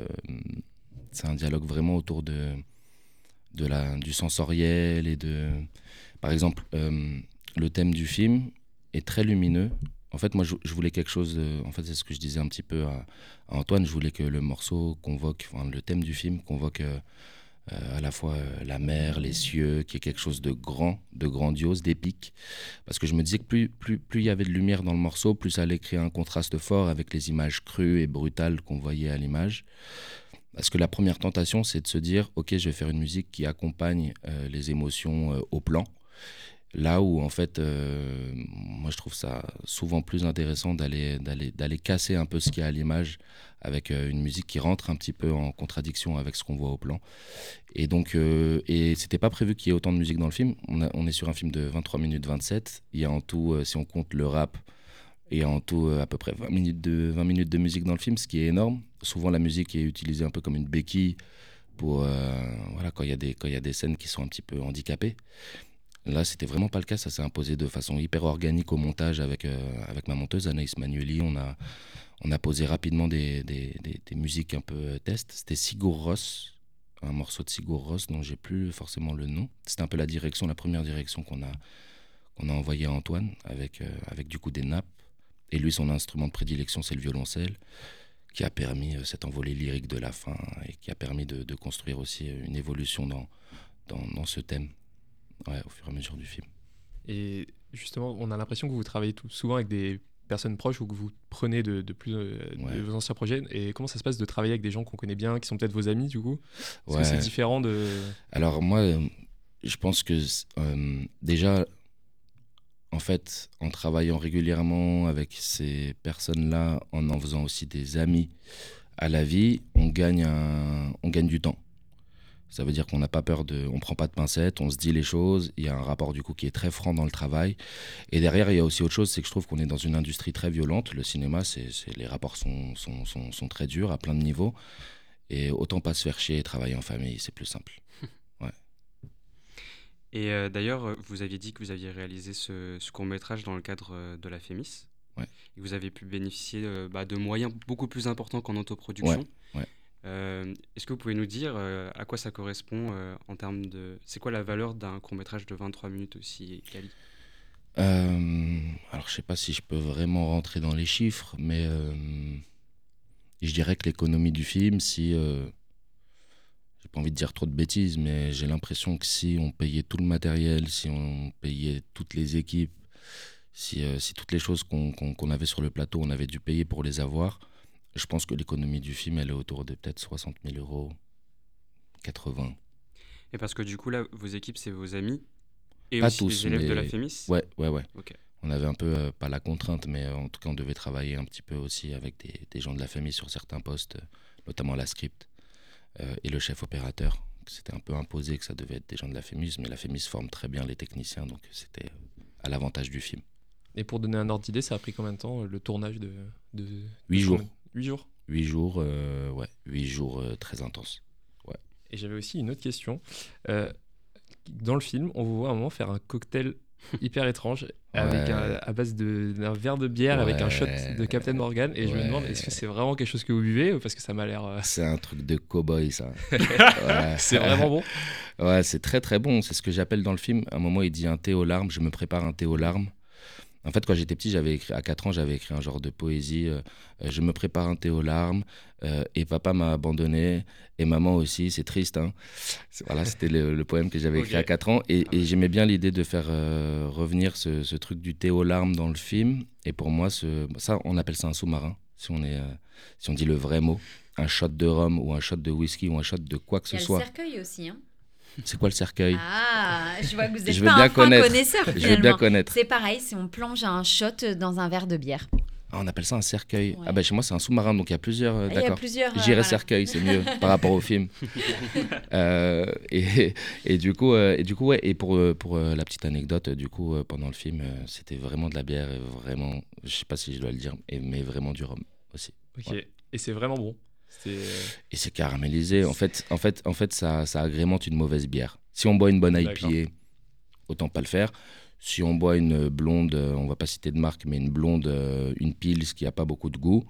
c'est un dialogue vraiment autour de, de la, du sensoriel et de. Par exemple, le thème du film est très lumineux. En fait, moi, je, voulais quelque chose. de- en fait, c'est ce que je disais un petit peu à, Antoine. Je voulais que le morceau convoque, enfin, le thème du film convoque euh, euh, à la fois euh, la mer, les cieux, qui est quelque chose de grand, de grandiose, d'épique. Parce que je me disais que plus plus plus il y avait de lumière dans le morceau, plus ça allait créer un contraste fort avec les images crues et brutales qu'on voyait à l'image. Parce que la première tentation, c'est de se dire, ok, je vais faire une musique qui accompagne euh, les émotions euh, au plan. Là où, en fait, euh, moi, je trouve ça souvent plus intéressant d'aller, d'aller, d'aller casser un peu ce qu'il y a à l'image avec euh, une musique qui rentre un petit peu en contradiction avec ce qu'on voit au plan. Et donc, euh, et c'était pas prévu qu'il y ait autant de musique dans le film. On, est sur un film de 23 minutes 27. Il y a en tout, si on compte le rap, il y a en tout à peu près 20 minutes, de, 20 minutes de musique dans le film, ce qui est énorme. Souvent, la musique est utilisée un peu comme une béquille pour, voilà, quand il y, a des- quand il y a des scènes qui sont un petit peu handicapées. Là, c'était vraiment pas le cas. Ça s'est imposé de façon hyper organique au montage avec, euh, avec ma monteuse Anaïs Manueli. On a, on a posé rapidement des, des, des- des musiques un peu euh, test. C'était Sigur Ross, un morceau de Sigur Ross dont j'ai plus forcément le nom. C'était un peu la direction, la première direction qu'on a, qu'on a envoyée à Antoine avec, euh, avec du coup des nappes. Et lui, son instrument de prédilection, c'est le violoncelle, qui a permis cette envolée lyrique de la fin et qui a permis de, de construire aussi une évolution dans, dans, dans ce thème ouais, au fur et à mesure du film. Et justement, on a l'impression que vous travaillez tout, souvent avec des personnes proches ou que vous prenez de, de plus euh, Ouais. de vos anciens projets. Et comment ça se passe de travailler avec des gens qu'on connaît bien, qui sont peut-être vos amis du coup? Est-ce Ouais. que c'est différent de. Alors moi, euh, je pense que euh, déjà, en fait, en travaillant régulièrement avec ces personnes-là, en en faisant aussi des amis à la vie, on gagne, un- on gagne du temps. Ça veut dire qu'on n'a pas peur de, on prend pas de pincettes, on se dit les choses. Il y a un rapport du coup qui est très franc dans le travail. Et derrière, il y a aussi autre chose, c'est que je trouve qu'on est dans une industrie très violente. Le cinéma, c'est, les rapports sont, sont, sont, sont très durs à plein de niveaux. Et autant pas se faire chier et travailler en famille, c'est plus simple. Et euh, d'ailleurs, vous aviez dit que vous aviez réalisé ce, ce court-métrage dans le cadre euh, de la FEMIS. Ouais. Et vous avez pu bénéficier euh, bah, de moyens beaucoup plus importants qu'en autoproduction. Ouais, Est-ce que vous pouvez nous dire euh, à quoi ça correspond euh, en termes de... C'est quoi la valeur d'un court-métrage de 23 minutes aussi Euh, alors, je sais pas si je peux vraiment rentrer dans les chiffres, mais euh, je dirais que l'économie du film, si. Euh, j'ai pas envie de dire trop de bêtises, mais j'ai l'impression que si on payait tout le matériel, si on payait toutes les équipes, si, euh, si toutes les choses qu'on avait sur le plateau, on avait dû payer pour les avoir, je pense que l'économie du film, elle est autour de peut-être 60 000 euros, 80. Et parce que du coup, là, vos équipes, c'est vos amis et Pas aussi tous, les élèves de la FEMIS Ouais, ouais, ouais. On avait un peu, euh, pas la contrainte, mais euh, en tout cas, on devait travailler un petit peu aussi avec des, des gens de la famille sur certains postes, euh, notamment la script euh, et le chef opérateur. C'était un peu imposé que ça devait être des gens de la FEMIS, mais la FEMIS forme très bien les techniciens, donc c'était à l'avantage du film. Et pour donner un ordre d'idée, ça a pris combien de temps le tournage de. de Huit de jours. Combien- Huit jours. Huit jours, euh, ouais, huit jours euh, très intenses. Et j'avais aussi une autre question. Euh, dans le film, on vous voit à un moment faire un cocktail hyper étrange avec Ouais. un- à base d'un verre de bière avec un shot Ouais. de Captain Morgan. Et je me Ouais. demande, est-ce que c'est vraiment quelque chose que vous buvez parce que ça m'a l'air. euh, C'est un truc de cow-boy, ça. Ouais. c'est vraiment bon. Ouais, c'est très très bon. C'est ce que j'appelle dans le film. À un moment, il dit un thé aux larmes. Je me prépare un thé aux larmes. En fait, quand j'étais petit, j'avais écrit à 4 ans, j'avais écrit un genre de poésie. euh, euh, je me prépare un thé aux larmes. euh, et papa m'a abandonné. Et maman aussi. C'est triste. Hein. Voilà, c'était le, le poème que j'avais écrit à 4 ans. Et, et j'aimais bien l'idée de faire euh, revenir ce, ce truc du thé aux larmes dans le film. Et pour moi, ce, ça, on appelle ça un sous-marin. Si on, est, euh, si on dit le vrai mot. Un shot de rhum ou un shot de whisky ou un shot de quoi que Il y ce a le soit. cercueil aussi. Hein. C'est quoi le cercueil Ah, je vois que vous êtes pas bien un fin connaisseur Je veux bien connaître. C'est pareil, c'est on plonge un shot dans un verre de bière. Ah, on appelle ça un cercueil. Ouais. Ah bah chez moi c'est un sous-marin, donc il y a plusieurs. euh, Il y a D'accord. plusieurs. euh, J'irais voilà. cercueil, c'est mieux par rapport au film. Euh, et, et du coup, euh, et du coup, ouais. Et pour pour euh, la petite anecdote, du coup, euh, pendant le film, euh, c'était vraiment de la bière, et vraiment, je sais pas si je dois le dire, mais vraiment du rhum aussi. Ok. Ouais. Et c'est vraiment bon. Euh, Et c'est caramélisé. En fait, en fait, en fait, ça, ça agrémente une mauvaise bière. Si on boit une bonne. IPA, autant pas le faire. Si on boit une blonde, euh, on va pas citer de marque, mais une blonde, euh, une pils qui a pas beaucoup de goût,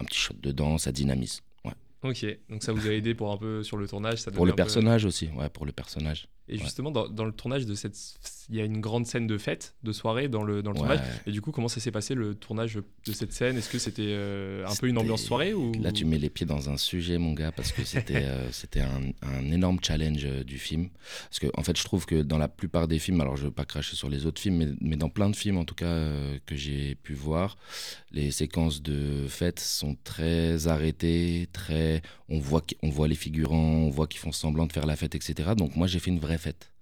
un petit shot dedans, ça dynamise. Ouais. Ok. Donc ça vous a aidé pour un peu sur le tournage. Ça Pour le peu- personnage aussi, ouais, pour le personnage. Et ouais. justement, dans, dans le tournage de cette, il y a une grande scène de fête, de soirée dans le dans le tournage. Et du coup, comment ça s'est passé le tournage de cette scène? Est-ce que c'était euh, un peu une ambiance soirée ou Là, tu mets les pieds dans un sujet, mon gars, parce que c'était euh, c'était un, un énorme challenge euh, du film. Parce que, en fait, je trouve que dans la plupart des films, alors je veux pas cracher sur les autres films, mais, mais dans plein de films, en tout cas, que j'ai pu voir, les séquences de fête sont très arrêtées, très. On voit, on voit les figurants, on voit qu'ils font semblant de faire la fête, etc. Donc, moi, j'ai fait une vraie fête.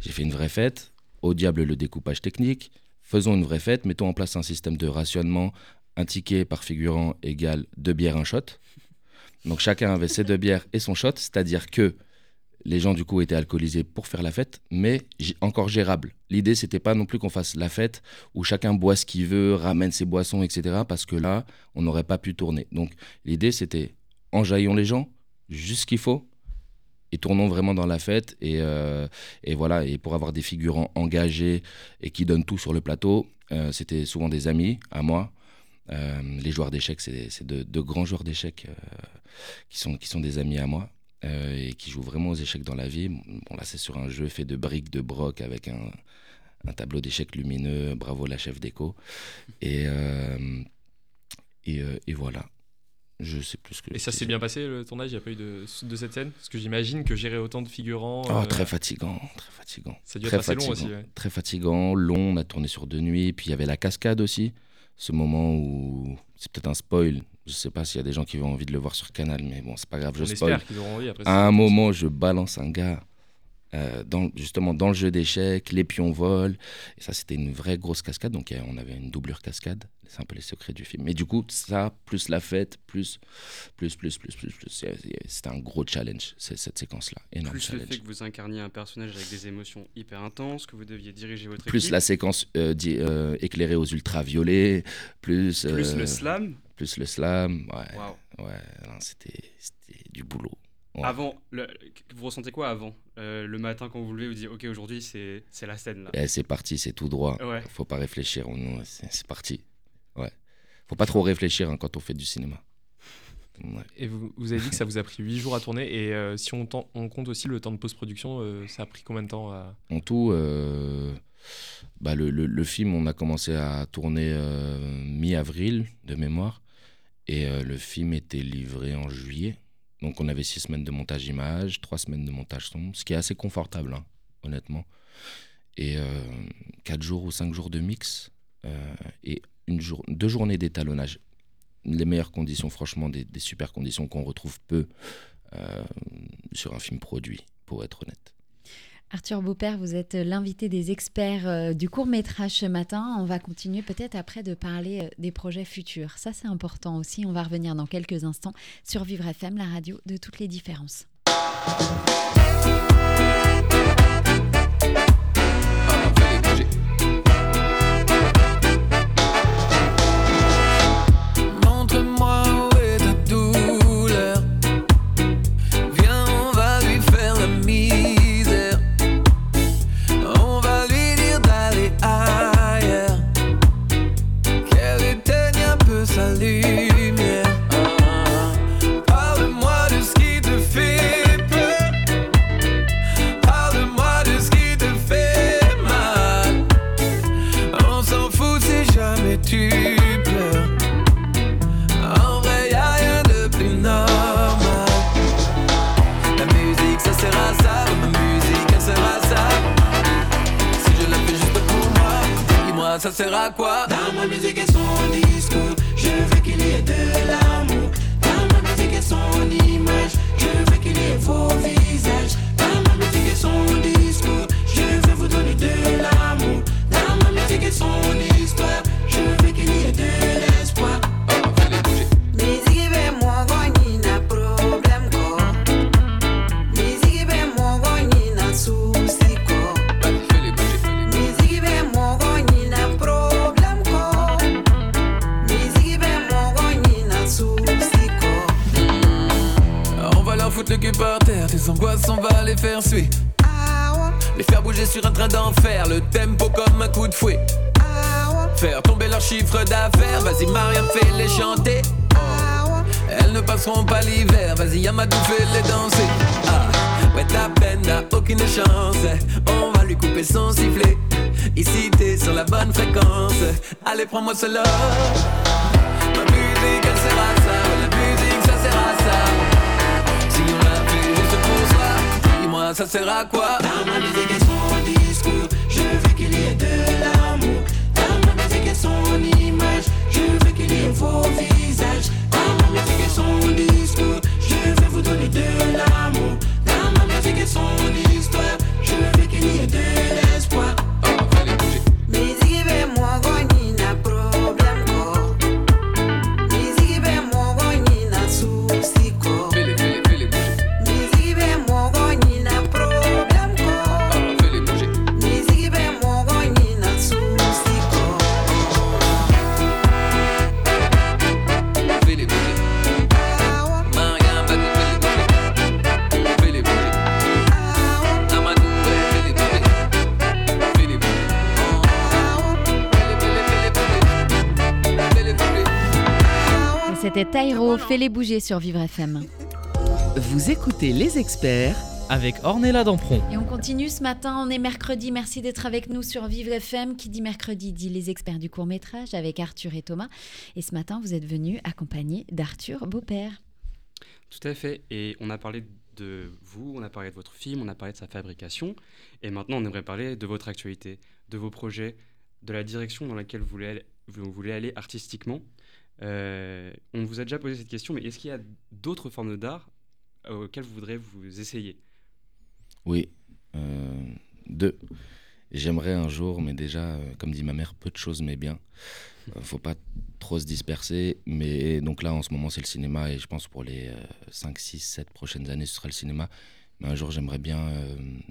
J'ai fait une vraie fête. Au diable le découpage technique. Faisons une vraie fête. Mettons en place un système de rationnement. Un ticket par figurant égale deux bières, un shot. Donc chacun avait ses deux bières et son shot. C'est-à-dire que les gens du coup étaient alcoolisés pour faire la fête, mais encore gérable. L'idée c'était pas non plus qu'on fasse la fête où chacun boit ce qu'il veut, ramène ses boissons, etc. Parce que là, on n'aurait pas pu tourner. Donc l'idée c'était enjaillons les gens, juste ce qu'il faut, et tournons vraiment dans la fête. Et, euh, et voilà, et pour avoir des figurants engagés et qui donnent tout sur le plateau, euh, c'était souvent des amis à moi. Euh, les joueurs d'échecs, c'est de, de grands joueurs d'échecs qui, sont, qui sont des amis à moi et qui jouent vraiment aux échecs dans la vie. Bon, là, c'est sur un jeu fait de briques, de broc avec un, un tableau d'échecs lumineux. Bravo la chef d'écho. Et, et voilà. Je sais plus ce que Et ça s'est bien passé le tournage? Il n'y a pas eu de, de cette scène? Parce que j'imagine que gérer autant de figurants. Oh, euh, très fatigant, très fatigant. Ça a dû très être assez long fatigant, aussi. ouais. Très fatigant, long, on a tourné sur deux nuits. Puis il y avait la cascade aussi. Ce moment où. C'est peut-être un spoil. Je sais pas s'il y a des gens qui ont envie de le voir sur Canal, mais bon, c'est pas grave, je On spoil. espère qu'ils auront envie après. À un moment, je balance un gars. Euh, dans, justement dans le jeu d'échecs, les pions volent. Et ça, c'était une vraie grosse cascade. Donc, on avait une doublure cascade. C'est un peu les secrets du film. Mais du coup, ça, plus la fête, plus, plus, plus, plus, plus, plus. C'était un gros challenge, cette séquence-là. Énorme Plus le challenge. fait que vous incarniez un personnage avec des émotions hyper intenses, que vous deviez diriger votre plus équipe. la séquence euh, euh, éclairée aux ultraviolets, plus, Plus le slam. plus le slam. Ouais, c'était du boulot. Ouais. Avant, le- vous ressentez quoi avant Euh, Le matin quand vous vous levez, vous dites ok aujourd'hui c'est c'est la scène là. Eh, c'est parti, c'est tout droit. Ouais. Faut pas réfléchir, on- c'est c'est parti. Ouais. Faut pas trop réfléchir hein, quand on fait du cinéma. Ouais. Et vous, vous avez dit que ça vous a pris 8 jours à tourner. Et euh, si on, compte aussi le temps de post-production, euh, ça a pris combien de temps à... En tout, euh, bah, le, le- le film, on a commencé à tourner euh, mi-avril de mémoire. Et euh, le film était livré en juillet. Donc on avait six semaines de montage image, trois semaines de montage son, ce qui est assez confortable, hein, honnêtement. Et euh, quatre jours ou cinq jours de mix euh, et une deux journées d'étalonnage. Les meilleures conditions, franchement, des, des super conditions qu'on retrouve peu euh, sur un film produit, pour être honnête. Arthur Beaupère, vous êtes l'invité des experts euh, du court métrage ce matin. On va continuer peut-être après de parler euh, des projets futurs. Ça, c'est important aussi. On va revenir dans quelques instants sur Vivre FM, la radio de toutes les différences. On va lui couper son sifflet. Ici t'es sur la bonne fréquence, allez prends-moi cela. Ma musique elle sert à ça, la musique ça sert à ça. Si on l'a fait juste pour soi, dis-moi ça sert à quoi? Dans ma musique et son discours, je veux qu'il y ait de l'amour. Dans ma musique et son image, je veux qu'il y ait vos visages. Dans ma musique et son discours, je veux vous donner de l'amour. Dans ma musique et son histoire, C'était Taïro, fais-les bouger sur Vivre FM. Vous écoutez les experts Avec Ornella Dampron. Et on continue ce matin, on est mercredi, merci d'être avec nous sur Vivre FM. Qui dit mercredi dit les experts du court métrage avec Arthur et Thomas. Et ce matin, vous êtes venus accompagnés d'Arthur Beaupère. Tout à fait. Et on a parlé de vous, on a parlé de votre film, on a parlé de sa fabrication. Et maintenant, on aimerait parler de votre actualité, de vos projets, de la direction dans laquelle vous voulez aller, vous voulez aller artistiquement. Euh, on vous a déjà posé cette question, mais est-ce qu'il y a d'autres formes d'art euh, auxquelles vous voudrez vous essayer? Oui, euh, deux. J'aimerais un jour, mais déjà, comme dit ma mère, peu de choses, mais bien. Euh, faut pas trop se disperser. Mais donc là, en ce moment, c'est le cinéma. Et je pense pour les 5, 6, 7 prochaines années, ce sera le cinéma. Mais un jour, j'aimerais bien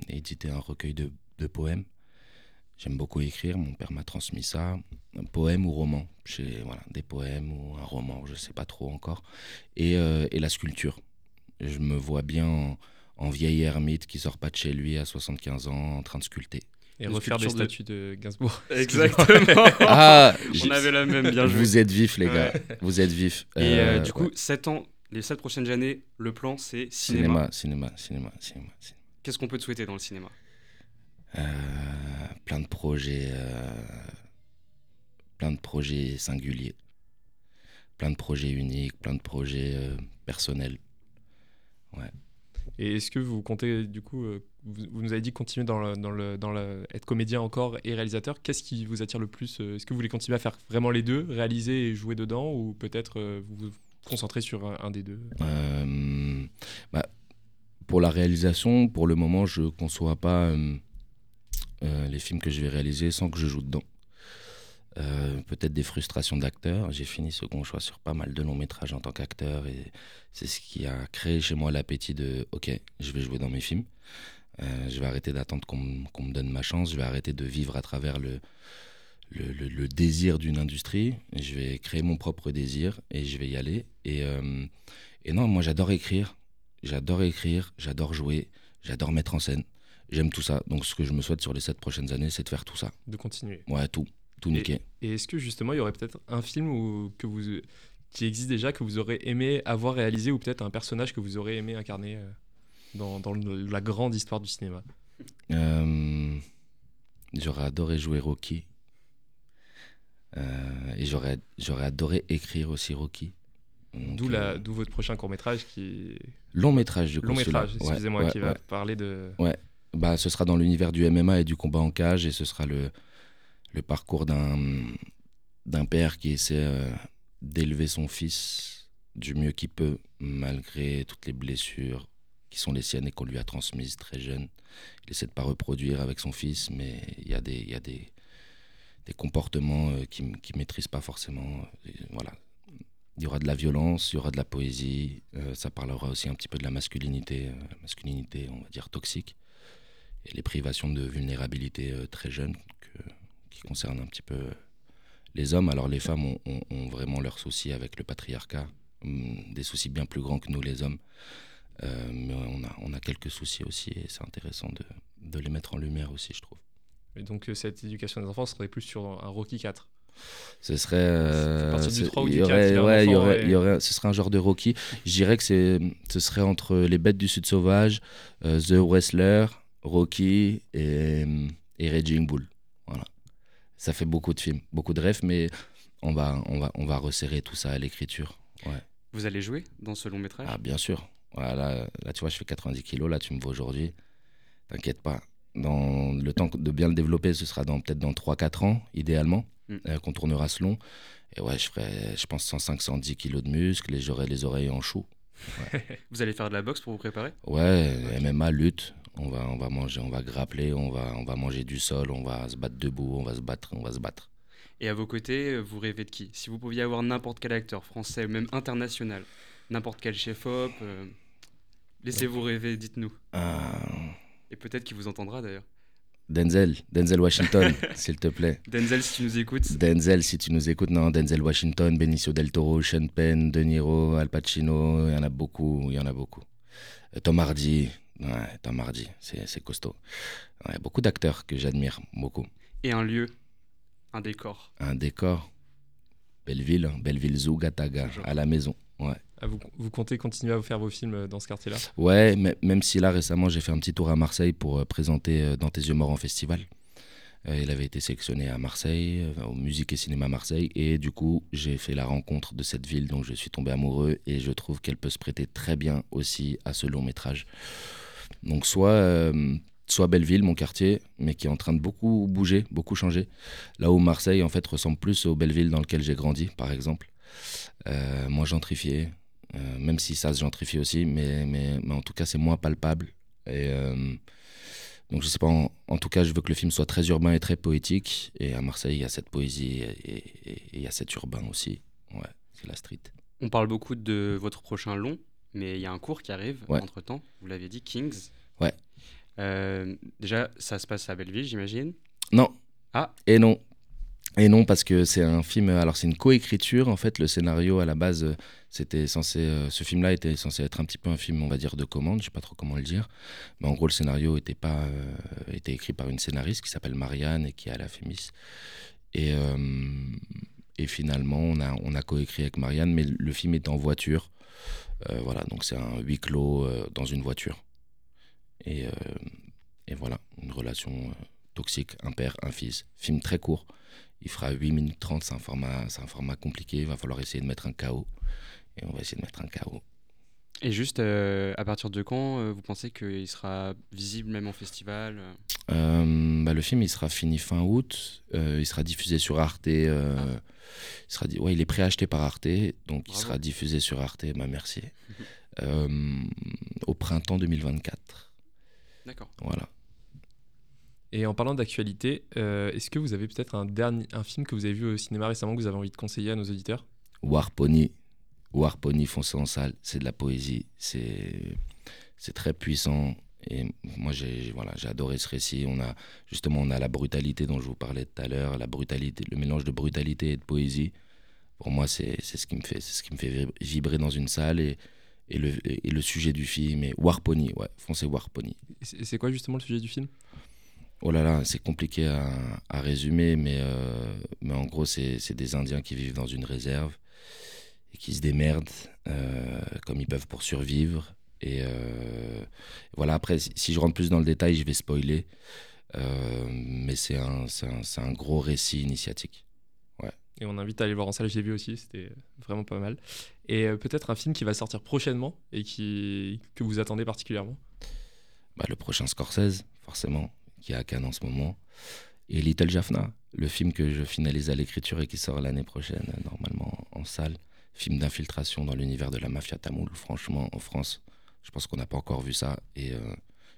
éditer un recueil de poèmes. J'aime beaucoup écrire. Mon père m'a transmis ça. Un poème ou roman. J'ai, voilà, des poèmes ou un roman, je sais pas trop encore. Et, euh, et la sculpture. Je me vois bien en, en vieil ermite qui sort pas de chez lui à 75 ans en train de sculpter. Et Une refaire des de- statues de Gainsbourg. Exactement. Ah, On avait la même, bien joué. Vous êtes vifs, les gars. Ouais. Vous êtes vifs. Et euh, Euh, du coup, ouais. 7 ans, les 7 prochaines années, le plan, c'est cinéma. cinéma, cinéma, cinéma, cinéma. cinéma. Qu'est-ce qu'on peut te souhaiter dans le cinéma? Euh, plein de projets, euh, plein de projets singuliers, plein de projets uniques, plein de projets euh, personnels. Et est-ce que vous comptez, du coup, euh, vous, vous nous avez dit continuer dans, le, dans, le, dans le, être comédien encore et réalisateur. Qu'est-ce qui vous attire le plus euh, Est-ce que vous voulez continuer à faire vraiment les deux, réaliser et jouer dedans, ou peut-être euh, vous vous concentrer sur un, un des deux? Euh, bah, pour la réalisation, pour le moment, je ne conçois pas euh, euh, les films que je vais réaliser sans que je joue dedans. Euh, Peut-être des frustrations d'acteur. J'ai fini second choix sur pas mal de longs métrages en tant qu'acteur et c'est ce qui a créé chez moi l'appétit de OK, je vais jouer dans mes films. Euh, je vais arrêter d'attendre qu'on me- donne ma chance. Je vais arrêter de vivre à travers le, désir d'une industrie. Je vais créer mon propre désir et je vais y aller. Et non, moi j'adore écrire. J'adore écrire, j'adore jouer, j'adore mettre en scène. J'aime tout ça. Donc ce que je me souhaite sur les sept prochaines années, c'est de faire tout ça. de continuer Ouais, tout. Tout niquer. Et est-ce que justement il y aurait peut-être un film où- que vous, qui existe déjà que vous aurez aimé avoir réalisé ou peut-être un personnage que vous aurez aimé incarner euh, dans, dans le- la grande histoire du cinéma? Euh, j'aurais adoré jouer Rocky. Euh, et j'aurais, j'aurais adoré écrire aussi Rocky. Donc, D'où euh, votre prochain court métrage qui long métrage du coup. long métrage. Ouais, excusez-moi, ouais, qui va ouais. parler de Bah, ce sera dans l'univers du MMA et du combat en cage et ce sera le, le parcours d'un, père qui essaie euh, d'élever son fils du mieux qu'il peut malgré toutes les blessures qui sont les siennes et qu'on lui a transmises très jeune. Il essaie de pas reproduire avec son fils mais il y a des, y a des, des comportements euh, qu'il ne maîtrise pas forcément. Voilà. Il y aura de la violence, il y aura de la poésie, euh, ça parlera aussi un petit peu de la masculinité, euh, la masculinité on va dire toxique et les privations de vulnérabilité euh, très jeunes qui concernent un petit peu les hommes. Alors les femmes ont, ont- ont vraiment leurs soucis avec le patriarcat, hum, des soucis bien plus grands que nous les hommes. Euh, mais on a, on a quelques soucis aussi et c'est intéressant de, de les mettre en lumière aussi, je trouve. Et donc euh, cette éducation des enfants serait plus sur un Rocky 4. Ce serait. euh, partir du ce- 3 ou du y 4, aurait- il y a un ouais, y aurait- et- il y aurait- ce serait un genre de Rocky. Je dirais que c'est, ce serait entre Les Bêtes du Sud Sauvage, euh, The Wrestler, Rocky et, et Raging Bull. Voilà. Ça fait beaucoup de films, beaucoup de rêves, mais on va, on, va, on va resserrer tout ça à l'écriture. Ouais. Vous allez jouer dans ce long métrage? Ah, bien sûr. Voilà, là, tu vois, je fais 90 kilos, là, tu me vois aujourd'hui. T'inquiète pas. Dans le temps de bien le développer, ce sera dans, peut-être dans 3-4 ans, idéalement, Mm. euh, qu'on tournera ce long. Et ouais, je ferai, je pense, 105-110 kilos de muscles et j'aurai les oreilles en chou. Vous allez faire de la boxe pour vous préparer? Ouais, MMA, lutte. On va, on va manger, on va grappler, on va, on va manger du sol, on va se battre debout, on va se battre, on va se battre. Et à vos côtés, vous rêvez de qui? Si vous pouviez avoir n'importe quel acteur, français ou même international, n'importe quel chef-op, euh, laissez-vous rêver, dites-nous. Euh, Et peut-être qu'il vous entendra d'ailleurs. Denzel, Denzel Washington, s'il te plaît. Denzel, si tu nous écoutes, Denzel, si tu nous écoutes, non, Denzel Washington, Benicio del Toro, Sean Penn, De Niro, Al Pacino, il y en a beaucoup, il y en a beaucoup. Euh, Tom Hardy, ouais, Tom Hardy, c'est c'est costaud. Ouais, beaucoup d'acteurs que j'admire, beaucoup. et un lieu, un décor. Un décor, Belleville, Belleville Zoo, Gataga, à la maison, ouais. Ah, vous, vous comptez continuer à vous faire vos films euh, dans ce quartier-là? Ouais, mais- même si là récemment j'ai fait un petit tour à Marseille pour euh, présenter euh, Dans tes yeux morts en festival. Euh, il avait été sélectionné à Marseille, euh, au Musique et Cinéma Marseille, et du coup j'ai fait la rencontre de cette ville dont je suis tombé amoureux et je trouve qu'elle peut se prêter très bien aussi à ce long métrage. Donc soit, euh, soit Belleville, mon quartier, mais qui est en train de beaucoup bouger, beaucoup changer. Là où Marseille en fait ressemble plus au Belleville dans lequel j'ai grandi, par exemple. Euh, moins gentrifié, euh, même si ça se gentrifie aussi, mais, mais, mais en tout cas c'est moins palpable. Et euh, donc je sais pas, en, en tout cas je veux que le film soit très urbain et très poétique. Et à Marseille il y a cette poésie et- il y a cet urbain aussi. Ouais, c'est la street. On parle beaucoup de votre prochain long, mais il y a un cours qui arrive Ouais. entre-temps. Vous l'aviez dit, Kings. Ouais. Euh, déjà, ça se passe à Belleville, j'imagine. Non. Ah. Et non. Et non, parce que c'est un film. Alors, c'est une coécriture. En fait, le scénario à la base, euh, c'était censé. euh, ce film-là était censé être un petit peu un film, on va dire, de commande. Je sais pas trop comment le dire. Mais en gros, le scénario était pas euh, écrit par une scénariste qui s'appelle Marianne et qui est à la Fémis. Et finalement, on a coécrit avec Marianne, mais le film est en voiture. Voilà, donc c'est un huis clos dans une voiture. Et, voilà, une relation toxique, un père, un fils. Film très court. Il fera 8 minutes 30, c'est un, format, c'est un format compliqué. Il va falloir essayer de mettre un KO. Et on va essayer de mettre un KO. Et juste, euh, à partir de quand euh, vous pensez qu'il sera visible même en festival euh? Bah, le film, il sera fini fin août. Il sera diffusé sur Arte. euh, il, sera, ouais, il est préacheté par Arte. Donc, il sera diffusé sur Arte. Bah, merci. Au printemps 2024. D'accord. Voilà. Et en parlant d'actualité, euh, est-ce que vous avez peut-être un, dernier, un film que vous avez vu au cinéma récemment que vous avez envie de conseiller à nos auditeurs? War Pony. War Pony foncé en salle, c'est de la poésie, c'est c'est très puissant. Et moi, j'ai voilà, j'ai adoré ce récit. On a justement, on a la brutalité dont je vous parlais tout à l'heure, la brutalité, le mélange de brutalité et de poésie. Pour moi, c'est c'est ce qui me fait, c'est ce qui me fait vib- vibrer dans une salle et et le, et le sujet du film est War Pony, ouais, foncez War Pony. Et c'est et c'est quoi justement le sujet du film? Oh là là, c'est compliqué à, à résumer, mais, euh, mais en gros, c'est c'est des Indiens qui vivent dans une réserve et qui se démerdent euh, comme ils peuvent pour survivre. Et euh, voilà, après, si, je rentre plus dans le détail, je vais spoiler. Mais c'est un, c'est un, c'est un gros récit initiatique. Ouais. Et on invite à aller voir en salle, je l'ai vu aussi, c'était vraiment pas mal. Et peut-être un film qui va sortir prochainement et qui, que vous attendez particulièrement? Bah, le prochain Scorsese, forcément, qui est à Cannes en ce moment. Et Little Jaffna, le film que je finalise à l'écriture et qui sort l'année prochaine, euh, normalement en salle. Film d'infiltration dans l'univers de la mafia tamoule. Franchement, en France, je pense qu'on n'a pas encore vu ça. Et euh,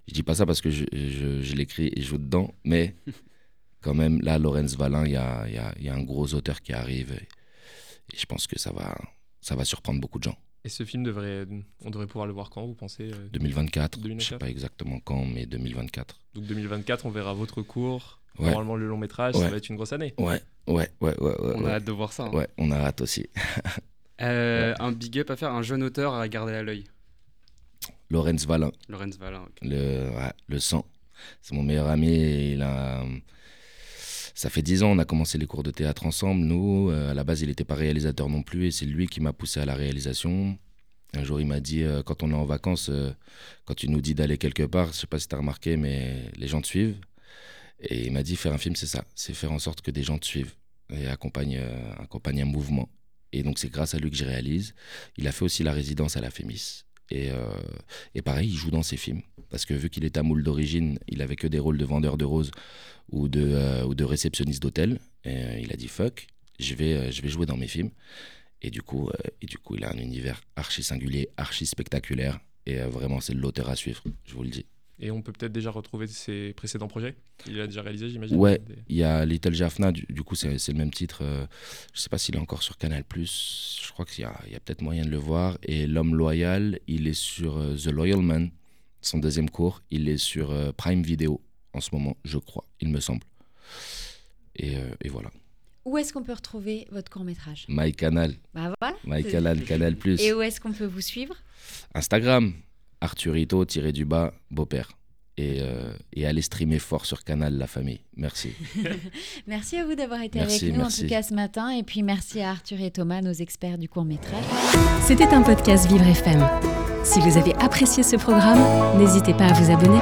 je dis pas ça parce que je, je, je l'écris et je joue dedans, mais quand même, là, Laurence Valin, il y a, y, a, y a un gros auteur qui arrive. Et, et je pense que ça va, ça va surprendre beaucoup de gens. Et ce film, devrait, on devrait pouvoir le voir quand, vous pensez euh, 2024, je sais 2024. pas exactement quand, mais 2024. Donc 2024, on verra votre cours. Ouais. Normalement, le long métrage, ça va être une grosse année. Ouais, ouais, ouais, ouais. ouais On ouais. a hâte de voir ça. hein. Ouais, on a hâte aussi. Euh, Un big up à faire, un jeune auteur à garder à l'œil. Lorenz Valin. Lorenz Valin. ok. Le, ouais, le sang. C'est mon meilleur ami. et il a, ça fait dix ans, on a commencé les cours de théâtre ensemble. Nous, Euh, à la base, il n'était pas réalisateur non plus et c'est lui qui m'a poussé à la réalisation. Un jour, il m'a dit euh, quand on est en vacances, euh, quand tu nous dis d'aller quelque part, je sais pas si tu as remarqué, mais les gens te suivent. Et il m'a dit faire un film, c'est ça c'est faire en sorte que des gens te suivent et accompagnent, accompagnent un mouvement. Et donc, c'est grâce à lui que je réalise. Il a fait aussi la résidence à la Fémis. Et, euh, et pareil, il joue dans ses films. Parce que vu qu'il est à moule d'origine, il avait que des rôles de vendeur de roses ou de, euh, de réceptionniste d'hôtel. Et euh, il a dit fuck, je vais, jouer dans mes films. Et du, coup, et du coup, il a un univers archi singulier, archi spectaculaire. Et vraiment, c'est l'auteur à suivre, je vous le dis. Et on peut peut-être déjà retrouver ses précédents projets Il a déjà réalisé, j'imagine Ouais, des- il y a Little Jaffna, du, du coup, c'est le même titre. euh, je sais pas s'il est encore sur Canal. Je crois qu'il y a, peut-être moyen de le voir. Et L'Homme Loyal, il est sur euh, The Loyal Man, son deuxième cours. Il est sur euh, Prime Video en ce moment, je crois, il me semble. Et, euh, et voilà. Où est-ce qu'on peut retrouver votre court-métrage? My Canal, Bah voilà. My Canal, Canal Plus. Et où est-ce qu'on peut vous suivre? Instagram, Arthurito, tiré du bas, beau-père. Et, euh, et allez streamer fort sur Canal, la famille. Merci. Merci à vous d'avoir été Merci, avec nous en tout cas ce matin. Et puis merci à Arthur et Thomas, nos experts du court-métrage. C'était un podcast Vivre FM. Si vous avez apprécié ce programme, n'hésitez pas à vous abonner.